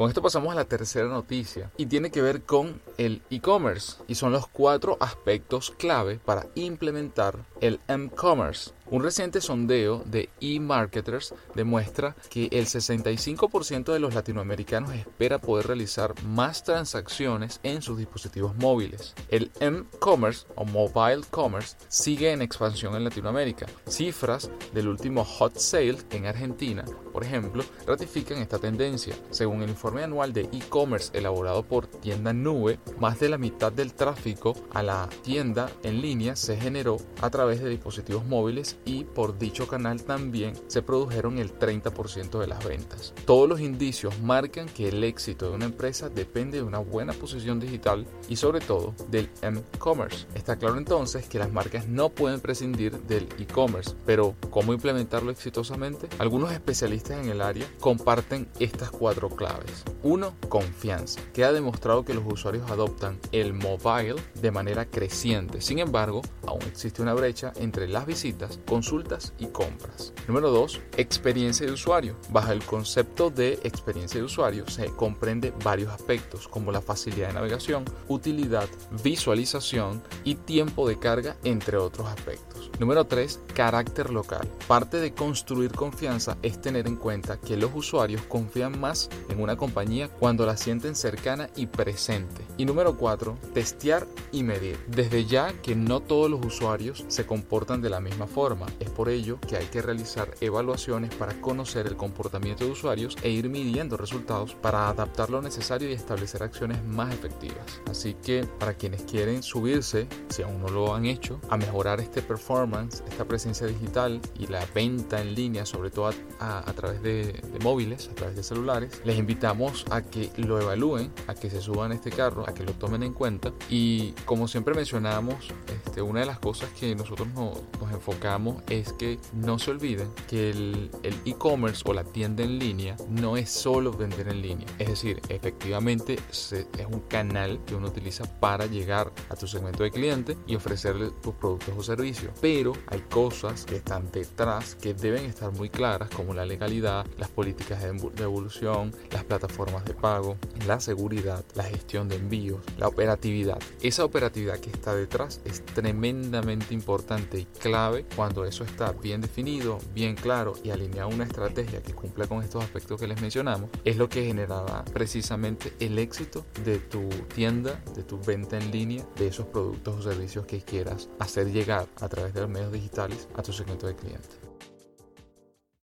Con esto pasamos a la tercera noticia y tiene que ver con el e-commerce y son los cuatro aspectos clave para implementar el m-commerce. Un reciente sondeo de eMarketers demuestra que el 65% de los latinoamericanos espera poder realizar más transacciones en sus dispositivos móviles. El m-commerce o mobile commerce sigue en expansión en Latinoamérica. Cifras del último hot sale en Argentina, por ejemplo, ratifican esta tendencia. Según el informe anual de e-commerce elaborado por Tienda Nube, más de la mitad del tráfico a la tienda en línea se generó a través de dispositivos móviles y por dicho canal también se produjeron el 30% de las ventas. Todos los indicios marcan que el éxito de una empresa depende de una buena posición digital y sobre todo del e-commerce. Está claro entonces que las marcas no pueden prescindir del e-commerce, pero ¿cómo implementarlo exitosamente? Algunos especialistas en el área comparten estas cuatro claves. Uno, Confianza, que ha demostrado que los usuarios adoptan el mobile de manera creciente. Sin embargo, aún existe una brecha entre las visitas, consultas y compras. Número 2. Experiencia de usuario. Bajo el concepto de experiencia de usuario se comprende varios aspectos como la facilidad de navegación, utilidad, visualización y tiempo de carga, entre otros aspectos. Número 3. Carácter local. Parte de construir confianza es tener en cuenta que los usuarios confían más en una compañía cuando la sienten cercana y presente. Y número 4. Testear y medir. Desde ya que no todos los usuarios se comportan de la misma forma. Es por ello que hay que realizar evaluaciones para conocer el comportamiento de usuarios e ir midiendo resultados para adaptar lo necesario y establecer acciones más efectivas. Así que para quienes quieren subirse, si aún no lo han hecho, a mejorar este performance, esta presencia digital y la venta en línea, sobre todo a, través de, móviles, a través de celulares, les invitamos a que lo evalúen, a que se suban a este carro, a que lo tomen en cuenta y como siempre mencionamos, este, una de las cosas que nosotros nos enfocamos es que no se olviden que el e-commerce o la tienda en línea no es solo vender en línea, es decir, efectivamente es un canal que uno utiliza para llegar a tu segmento de cliente y ofrecerle tus productos o servicios, pero hay cosas que están detrás que deben estar muy claras como la legalidad, las políticas de devolución, las plataformas de pago, la seguridad, la gestión de envíos, la operatividad. Esa operatividad que está detrás es tremendamente importante y clave cuando eso está bien definido, bien claro y alineado a una estrategia que cumpla con estos aspectos que les mencionamos, es lo que generará precisamente el éxito de tu tienda, de tu venta en línea, de esos productos o servicios que quieras hacer llegar a través de los medios digitales a tu segmento de clientes.